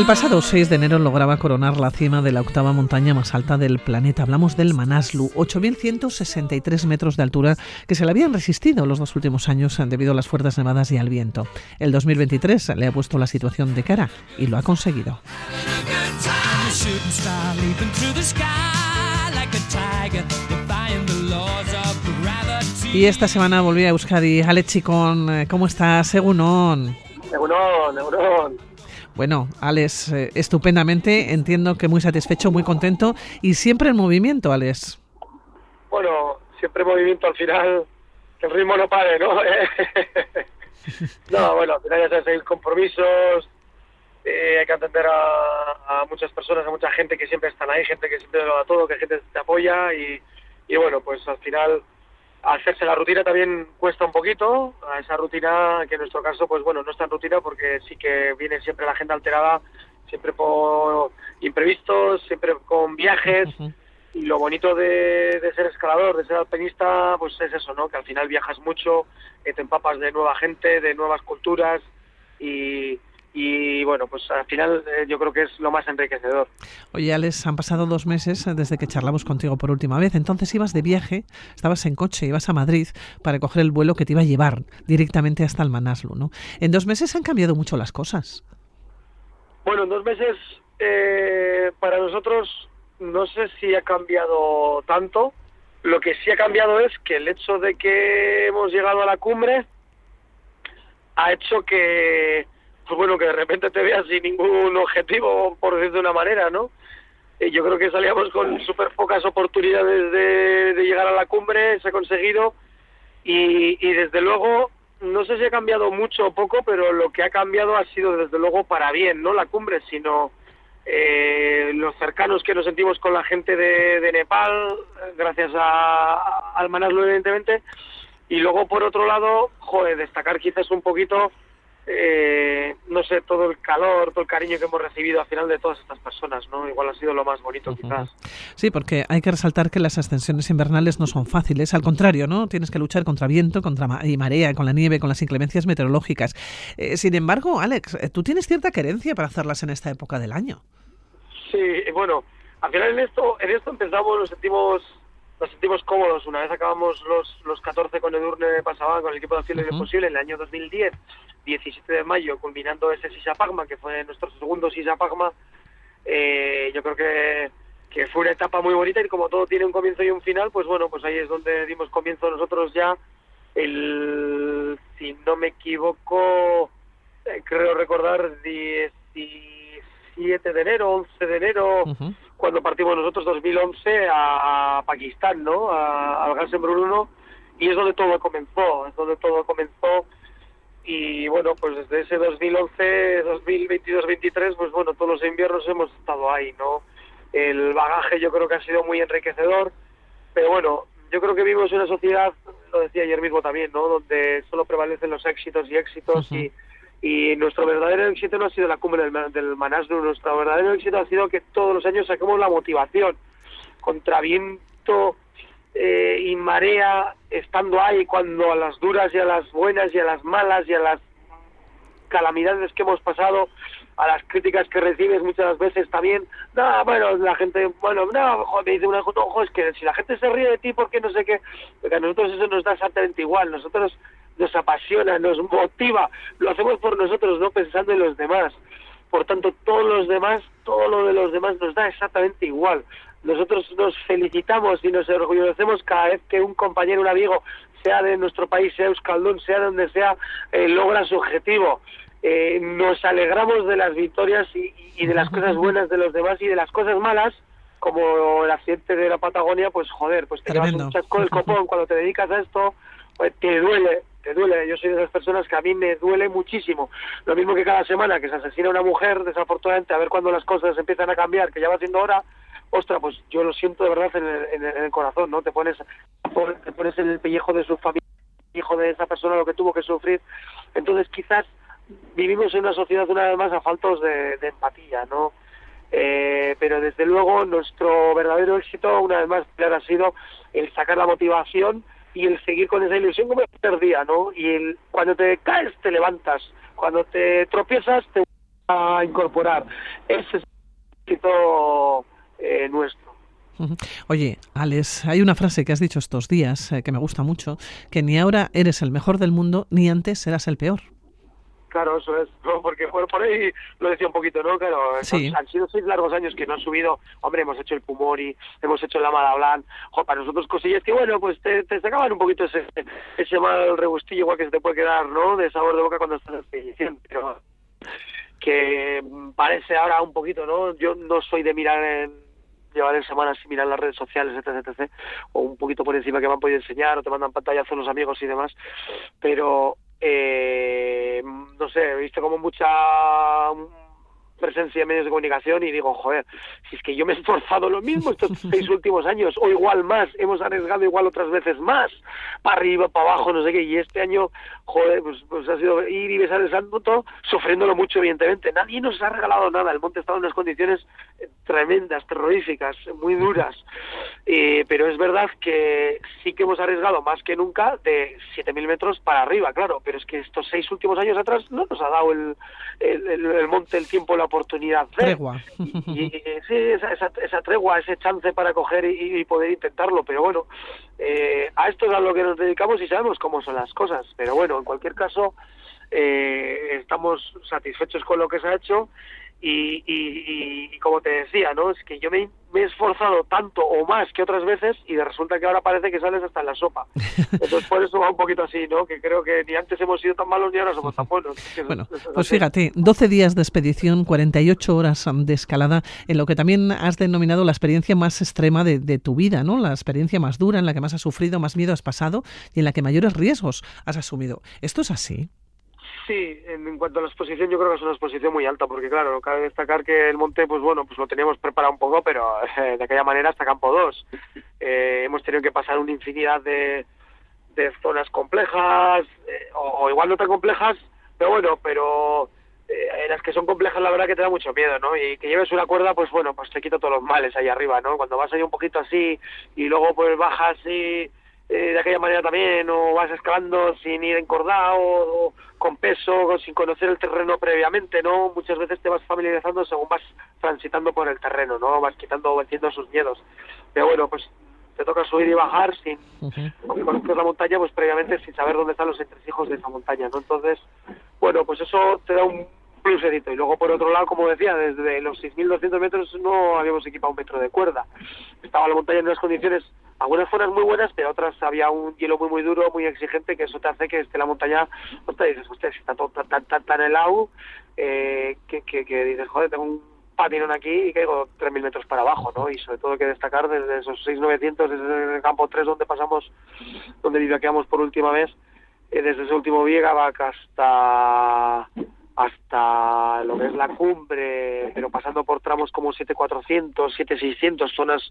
El pasado 6 de enero lograba coronar la cima de la octava montaña más alta del planeta. Hablamos del Manaslu, 8.163 metros de altura que se le habían resistido los dos últimos años debido a las fuertes nevadas y al viento. El 2023 le ha puesto la situación de cara y lo ha conseguido. Y esta semana volví a Euskadi. Alex Chicón, eh, ¿cómo estás? Según Neurón, neurón. Bueno, Alex, eh, estupendamente. Entiendo que muy satisfecho, muy contento y siempre en movimiento, Alex. Bueno, siempre movimiento al final, que el ritmo no pare, ¿no? no, bueno, al final ya sabes, hay compromisos, eh, hay que atender a, a muchas personas, a mucha gente que siempre están ahí, gente que siempre lo da todo, que gente te apoya y, y bueno, pues al final hacerse la rutina también cuesta un poquito, a esa rutina que en nuestro caso, pues bueno, no es tan rutina porque sí que viene siempre la agenda alterada, siempre por imprevistos, siempre con viajes. Y lo bonito de, de ser escalador, de ser alpinista, pues es eso, ¿no? Que al final viajas mucho, eh, te empapas de nueva gente, de nuevas culturas y, y bueno, pues al final eh, yo creo que es lo más enriquecedor. Oye, Alex, han pasado dos meses eh, desde que charlamos contigo por última vez. Entonces ibas de viaje, estabas en coche, ibas a Madrid para coger el vuelo que te iba a llevar directamente hasta el Manaslu, ¿no? En dos meses han cambiado mucho las cosas. Bueno, en dos meses eh, para nosotros no sé si ha cambiado tanto. Lo que sí ha cambiado es que el hecho de que hemos llegado a la cumbre ha hecho que, pues bueno, que de repente te veas sin ningún objetivo, por decirlo de una manera, ¿no? Eh, yo creo que salíamos con súper pocas oportunidades de, de llegar a la cumbre, se ha conseguido. Y, y desde luego no sé si ha cambiado mucho o poco, pero lo que ha cambiado ha sido desde luego para bien, no la cumbre, sino eh, los cercanos que nos sentimos con la gente de, de Nepal, gracias a, al Manaslu evidentemente, y luego por otro lado, joder, destacar quizás un poquito, eh, no sé, todo el calor, todo el cariño que hemos recibido al final de todas estas personas, ¿no? Igual ha sido lo más bonito quizás. Sí, porque hay que resaltar que las ascensiones invernales no son fáciles, al contrario, ¿no? Tienes que luchar contra viento, contra ma- y marea, con la nieve, con las inclemencias meteorológicas. Eh, sin embargo, Alex, eh, tú tienes cierta querencia para hacerlas en esta época del año. Sí, y bueno, al final en esto, en esto empezamos, nos sentimos, nos sentimos cómodos. Una vez acabamos los, los 14 con Edurne Pasaban, con el equipo de Acción Ujú. Imposible, en el año 2010, 17 de mayo, culminando ese Sisa Pagma, que fue nuestro segundo Sisa Pagma, eh, yo creo que, que fue una etapa muy bonita y como todo tiene un comienzo y un final, pues bueno, pues ahí es donde dimos comienzo nosotros ya el, si no me equivoco, eh, creo recordar 17 de enero, 11 de enero, cuando partimos nosotros 2011 a, a Pakistán, ¿no? A- al Gansenbrunn 1 y es donde todo comenzó, es donde todo comenzó y bueno, pues desde ese 2011, 2022, 23, pues bueno, todos los inviernos hemos estado ahí, ¿no? El bagaje yo creo que ha sido muy enriquecedor, pero bueno, yo creo que vivimos en una sociedad, lo decía ayer mismo también, ¿no? Donde solo prevalecen los éxitos y éxitos y, y nuestro verdadero éxito no ha sido la cumbre del, del Manaslu, nuestro verdadero éxito ha sido que todos los años saquemos la motivación contra viento eh, y marea, estando ahí cuando a las duras y a las buenas y a las malas y a las calamidades que hemos pasado, a las críticas que recibes muchas veces también, no, bueno, la gente, bueno, no, me dice una cosa, ojo, es que si la gente se ríe de ti, porque no sé qué? Porque a nosotros eso nos da exactamente igual, nosotros nos apasiona, nos motiva, lo hacemos por nosotros, no pensando en los demás. Por tanto, todos los demás, todo lo de los demás nos da exactamente igual. Nosotros nos felicitamos y nos orgullecemos cada vez que un compañero, un amigo, sea de nuestro país, sea Euskaldun, sea donde sea, eh, logra su objetivo. Eh, nos alegramos de las victorias y, y de las cosas buenas de los demás y de las cosas malas, como el accidente de la Patagonia, pues joder, pues te llevas un chasco del copón cuando te dedicas a esto, pues te duele, te duele. Yo soy de esas personas que a mí me duele muchísimo. Lo mismo que cada semana que se asesina una mujer, desafortunadamente, a ver cuando las cosas empiezan a cambiar, que ya va siendo hora, ostra, pues yo lo siento de verdad en el, en en el corazón, ¿no? Te pones, te pones en el pellejo de su familia, hijo de esa persona lo que tuvo que sufrir. Entonces quizás vivimos en una sociedad una vez más a faltos de, empatía, ¿no? Eh, pero desde luego nuestro verdadero éxito una vez más ha sido el sacar la motivación y el seguir con esa ilusión como el primer día, ¿no? Y el, cuando te caes te levantas, cuando te tropiezas te vas a incorporar. Ese es el éxito eh, nuestro. Oye, Alex, hay una frase que has dicho estos días eh, que me gusta mucho, que ni ahora eres el mejor del mundo, ni antes serás el peor. Claro, eso es, porque por, por ahí lo decía un poquito, ¿no? Claro, han sido seis largos años que no han subido, hombre, hemos hecho el Pumori, hemos hecho el Amada Blanc, para nosotros cosillas que, bueno, pues te, te sacaban un poquito ese, ese mal rebustillo igual que se te puede quedar, ¿no? De sabor de boca cuando estás en pero que parece ahora un poquito, ¿no? Yo no soy de mirar en llevar en semanas y mirar las redes sociales, etc, etc, o un poquito por encima que me han podido enseñar, o te mandan pantallazos los amigos y demás, pero eh, no sé, he visto como mucha presencia en medios de comunicación y digo, joder, si es que yo me he esforzado lo mismo estos seis últimos años, o igual más, hemos arriesgado igual otras veces más, para arriba, para abajo, no sé qué, y este año, joder, pues, pues ha sido ir y besar el santo, sufriéndolo mucho, evidentemente. Nadie nos ha regalado nada, el monte estaba en unas condiciones eh, tremendas, terroríficas, muy duras, eh, pero es verdad que sí que hemos arriesgado más que nunca de 7.000 metros para arriba, claro, pero es que estos seis últimos años atrás no nos ha dado el, el, el monte, el tiempo, la oportunidad Tregua. Y, sí, esa, esa, tregua, ese chance para coger y, poder intentarlo. Pero bueno, eh, a esto es a lo que nos dedicamos y sabemos cómo son las cosas. Pero bueno, en cualquier caso, eh, estamos satisfechos con lo que se ha hecho y, y, como te decía, ¿no? Es que yo me, he esforzado tanto o más que otras veces y resulta que ahora parece que sales hasta en la sopa. Entonces por eso va un poquito así, ¿no? Que creo que ni antes hemos sido tan malos ni ahora somos tan buenos. Bueno, pues fíjate, 12 días de expedición, 48 horas de escalada, en lo que también has denominado la experiencia más extrema de, de tu vida, ¿no? La experiencia más dura, en la que más has sufrido, más miedo has pasado y en la que mayores riesgos has asumido. ¿Esto es así? Sí, en, cuanto a la exposición, yo creo que es una exposición muy alta, porque claro, cabe destacar que el monte, pues bueno, pues lo teníamos preparado un poco, pero eh, de aquella manera hasta campo 2. Eh, hemos tenido que pasar una infinidad de, de zonas complejas, eh, o, igual no tan complejas, pero bueno, pero en las que son complejas la verdad que te da mucho miedo, ¿no? Y que lleves una cuerda, pues bueno, pues te quita todos los males ahí arriba, ¿no? Cuando vas ahí un poquito así y luego pues bajas y eh, de aquella manera también, o vas escalando sin ir encordado, o, con peso, o sin conocer el terreno previamente, ¿no? Muchas veces te vas familiarizando según vas transitando por el terreno, ¿no? Vas quitando, venciendo sus miedos. Pero bueno, pues te toca subir y bajar sin, aunque conozcas la montaña, pues previamente sin saber dónde están los entresijos de esa montaña, ¿no? Entonces, bueno, pues eso te da un pluserito. Y luego, por otro lado, como decía, desde los 6.200 metros no habíamos equipado un metro de cuerda. Estaba la montaña en unas condiciones algunas fueron muy buenas, pero otras había un hielo muy muy duro, muy exigente, que eso te hace que esté la montaña, te dices, usted está todo tan, tan, tan helado, eh, que, que, que, dices, joder, tengo un patinón aquí y caigo 3.000 metros para abajo, ¿no? Y sobre todo hay que destacar desde esos 6.900, desde el campo 3 donde pasamos, donde vivaqueamos por última vez, eh, desde ese último Viegabac hasta hasta lo que es la cumbre, pero pasando por tramos como 7400, 7600, zonas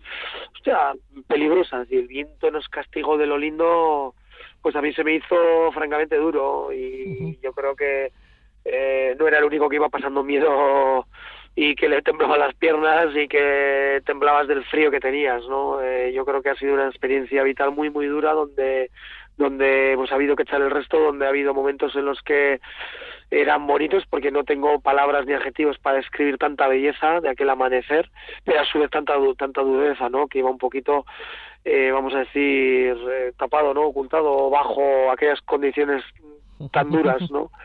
hostia, peligrosas y el viento nos castigó de lo lindo, pues a mí se me hizo francamente duro y yo creo que eh, no era el único que iba pasando miedo y que le temblaban las piernas y que temblabas del frío que tenías, ¿no? Eh, yo creo que ha sido una experiencia vital muy muy dura donde donde ha habido que echar el resto, donde ha habido momentos en los que eran bonitos porque no tengo palabras ni adjetivos para describir tanta belleza de aquel amanecer, pero a su vez tanta tanta dureza, ¿no? Que iba un poquito, eh, vamos a decir, eh, tapado, ¿no? Ocultado bajo aquellas condiciones tan duras, ¿no?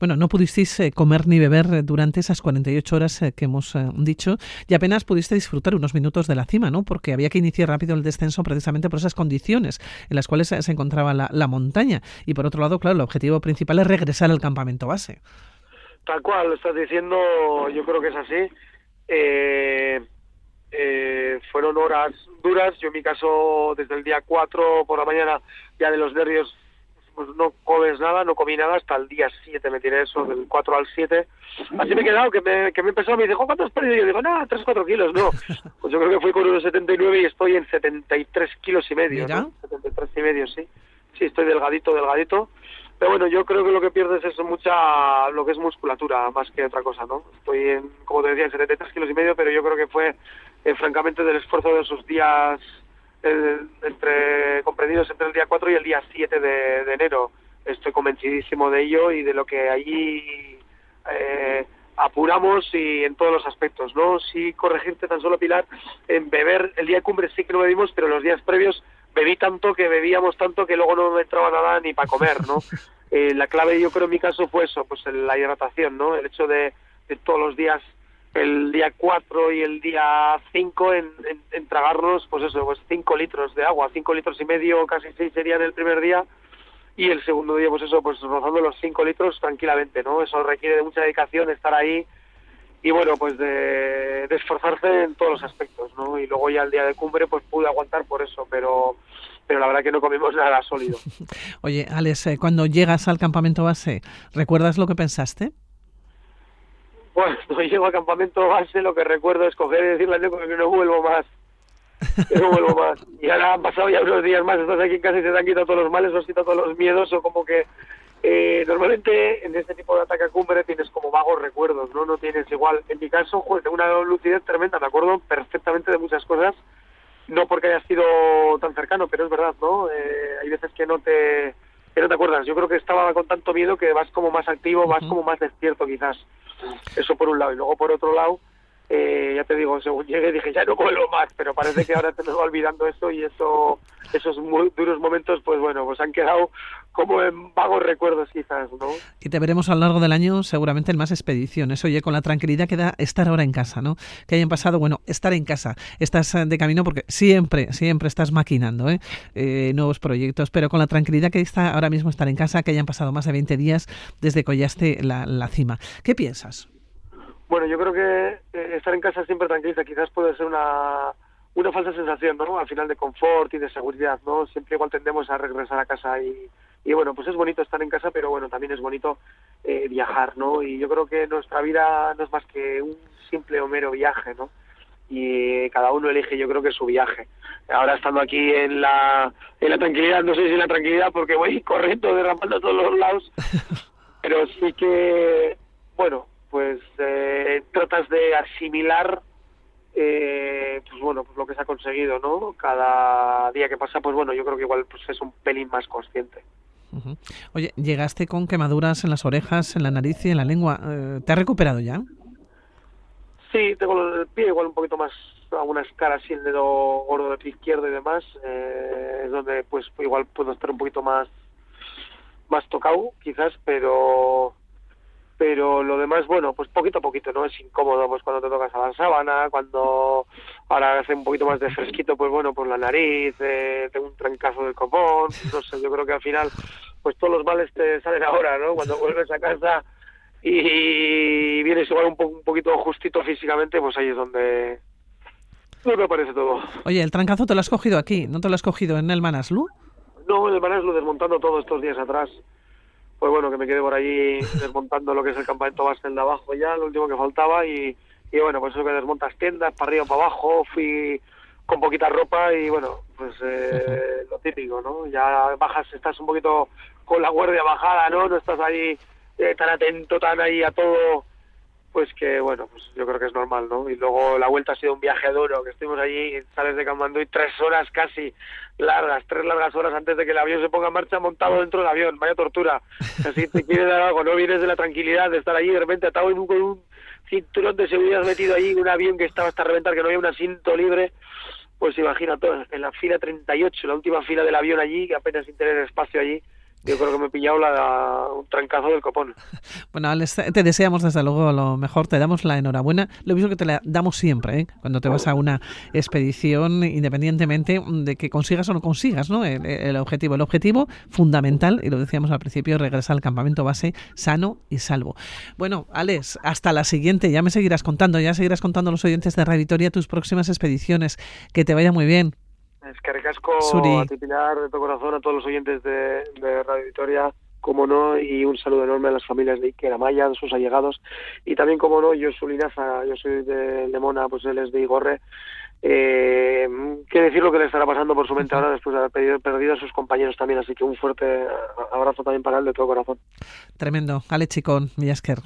Bueno, no pudisteis eh, comer ni beber eh, durante esas 48 horas eh, que hemos dicho y apenas pudiste disfrutar unos minutos de la cima, ¿no? Porque había que iniciar rápido el descenso precisamente por esas condiciones en las cuales se encontraba la, montaña. Y por otro lado, claro, el objetivo principal es regresar al campamento base. Tal cual, lo estás diciendo, yo creo que es así. fueron horas duras, yo en mi caso desde el día 4 por la mañana ya de los nervios pues no comes nada, no comí nada hasta el día 7, me tiré eso, del 4 al 7. Así me he quedado, que me, que me empezó, me dijo, ¿cuánto has perdido? Y yo digo, nada, 3 4 kilos, no. Pues yo creo que fui con unos 79 y estoy en 73 kilos y medio, ¿no? 73 y medio, sí. Sí, estoy delgadito, delgadito. pero bueno, yo creo que lo que pierdes es mucha, lo que es musculatura, más que otra cosa, ¿no? Estoy en, como te decía, en 73 kilos y medio, pero yo creo que fue, eh, francamente, del esfuerzo de esos días, eh, entre comprendidos entre el día 4 y el día 7 de, de enero. Estoy convencidísimo de ello y de lo que allí eh, apuramos y en todos los aspectos, ¿no? Sí corregirte tan solo, Pilar, en beber, el día de cumbre sí que no bebimos, pero los días previos bebí tanto que bebíamos tanto que luego no me entraba nada ni para comer, ¿no? Eh, la clave yo creo en mi caso fue eso, pues la hidratación, ¿no? El hecho de, de todos los días, el día 4 y el día 5 en, en, tragarnos, pues eso, pues 5 litros de agua, 5 litros y medio, casi 6 serían el primer día, y el segundo día, pues eso, pues rozando los 5 litros tranquilamente, ¿no? Eso requiere de mucha dedicación, estar ahí y bueno, pues de, de, esforzarse en todos los aspectos, ¿no? Y luego ya el día de cumbre, pues pude aguantar por eso, pero pero la verdad que no comimos nada sólido. Oye, Alex, eh, cuando llegas al campamento base, ¿recuerdas lo que pensaste? Cuando llego al campamento base, lo que recuerdo es coger y decirle al que no vuelvo más que no vuelvo más. Y ahora han pasado ya unos días más, estás aquí en casa y se te han quitado todos los males, se han quitado todos los miedos, o como que eh, normalmente en este tipo de ataque a cumbre tienes como vagos recuerdos, ¿no? No tienes igual. En mi caso, joder, tengo una lucidez tremenda, me acuerdo perfectamente de muchas cosas, no porque haya sido tan cercano, pero es verdad, ¿no? Eh, hay veces que no te que no te acuerdas. Yo creo que estaba con tanto miedo que vas como más activo, vas como más despierto quizás. Eso por un lado. Y luego por otro lado, eh, ya te digo, según llegué dije, ya no vuelo más, pero parece que ahora te me va olvidando eso y eso, esos muy duros momentos, pues bueno, pues han quedado como en vagos recuerdos quizás, ¿no? Y te veremos a lo largo del año seguramente en más expediciones, oye, con la tranquilidad que da estar ahora en casa, ¿no? Que hayan pasado, bueno, estar en casa, estás de camino porque siempre, siempre estás maquinando, ¿eh? eh nuevos proyectos, pero con la tranquilidad que está ahora mismo estar en casa, que hayan pasado más de 20 días desde que collaste la, la cima. ¿Qué piensas? Bueno, yo creo que eh, estar en casa siempre tranquiliza, quizás puede ser una, una falsa sensación, ¿no? Al final de confort y de seguridad, ¿no? Siempre igual tendemos a regresar a casa y, y bueno, pues es bonito estar en casa, pero bueno, también es bonito eh, viajar, ¿no? Y yo creo que nuestra vida no es más que un simple o mero viaje, ¿no? Y cada uno elige, yo creo que su viaje. Ahora estando aquí en la, en la tranquilidad, no sé si en la tranquilidad porque voy corriendo, derramando a todos los lados, pero sí que, bueno, pues eh, tratas de asimilar eh, pues bueno pues lo que se ha conseguido no cada día que pasa pues bueno yo creo que igual pues es un pelín más consciente Oye, llegaste con quemaduras en las orejas, en la nariz y en la lengua. Eh, ¿Te has recuperado ya? Sí, tengo el pie igual un poquito más, algunas caras y el dedo gordo del pie izquierdo y demás. Eh, es donde pues igual puedo estar un poquito más, más tocado, quizás, pero pero lo demás, bueno, pues poquito a poquito, ¿no? Es incómodo, pues cuando te tocas a la sábana, cuando ahora hace un poquito más de fresquito, pues bueno, pues la nariz, eh, tengo un trancazo del copón, no sé, yo creo que al final, pues todos los males te salen ahora, ¿no? Cuando vuelves a casa y vienes igual un, po un poquito justito físicamente, pues ahí es donde, no me parece todo. Oye, el trancazo te lo has cogido aquí, ¿no te lo has cogido en el Manaslu? No, en el Manaslu, desmontando todo estos días atrás pues bueno, que me quedé por allí desmontando lo que es el campamento base de abajo ya, lo último que faltaba y, y bueno, pues eso que desmontas tiendas para arriba, para abajo, fui con poquita ropa y bueno, pues eh, lo típico, ¿no? Ya bajas, estás un poquito con la guardia bajada, ¿no? No estás ahí eh, tan atento, tan ahí a todo pues que bueno, pues yo creo que es normal, ¿no? Y luego la vuelta ha sido un viaje duro, que estuvimos allí, sales de y tres horas casi largas, tres largas horas antes de que el avión se ponga en marcha montado dentro del avión, vaya tortura. Así te quieres dar algo, no vienes de la tranquilidad de estar allí de repente atado en un, con un cinturón de seguridad metido allí, un avión que estaba hasta reventar, que no había un asiento libre, pues imagínate, en la fila 38, la última fila del avión allí, que apenas sin tener espacio allí, yo creo que me he pillado la, un trancazo del copón. Bueno, Alex, te deseamos desde luego lo mejor, te damos la enhorabuena, lo mismo que te la damos siempre, ¿eh? cuando te vas a una expedición, independientemente de que consigas o no consigas ¿no? El, objetivo. El objetivo fundamental, y lo decíamos al principio, regresar al campamento base sano y salvo. Bueno, Alex, hasta la siguiente, ya me seguirás contando, ya seguirás contando a los oyentes de Radio tus próximas expediciones. Que te vaya muy bien. Es que recasco a ti, Pilar, de tu corazón, a todos los oyentes de, de Radio Victoria, como no, y un saludo enorme a las familias de Iker Amaya, de sus allegados, y también, como no, yo soy Linaza, yo soy de Lemona, pues él es de Igorre, eh, qué decir lo que le estará pasando por su mente ahora después de haber perdido, perdido, a sus compañeros también, así que un fuerte abrazo también para él de todo corazón. Tremendo. Ale Chicón, Villasker.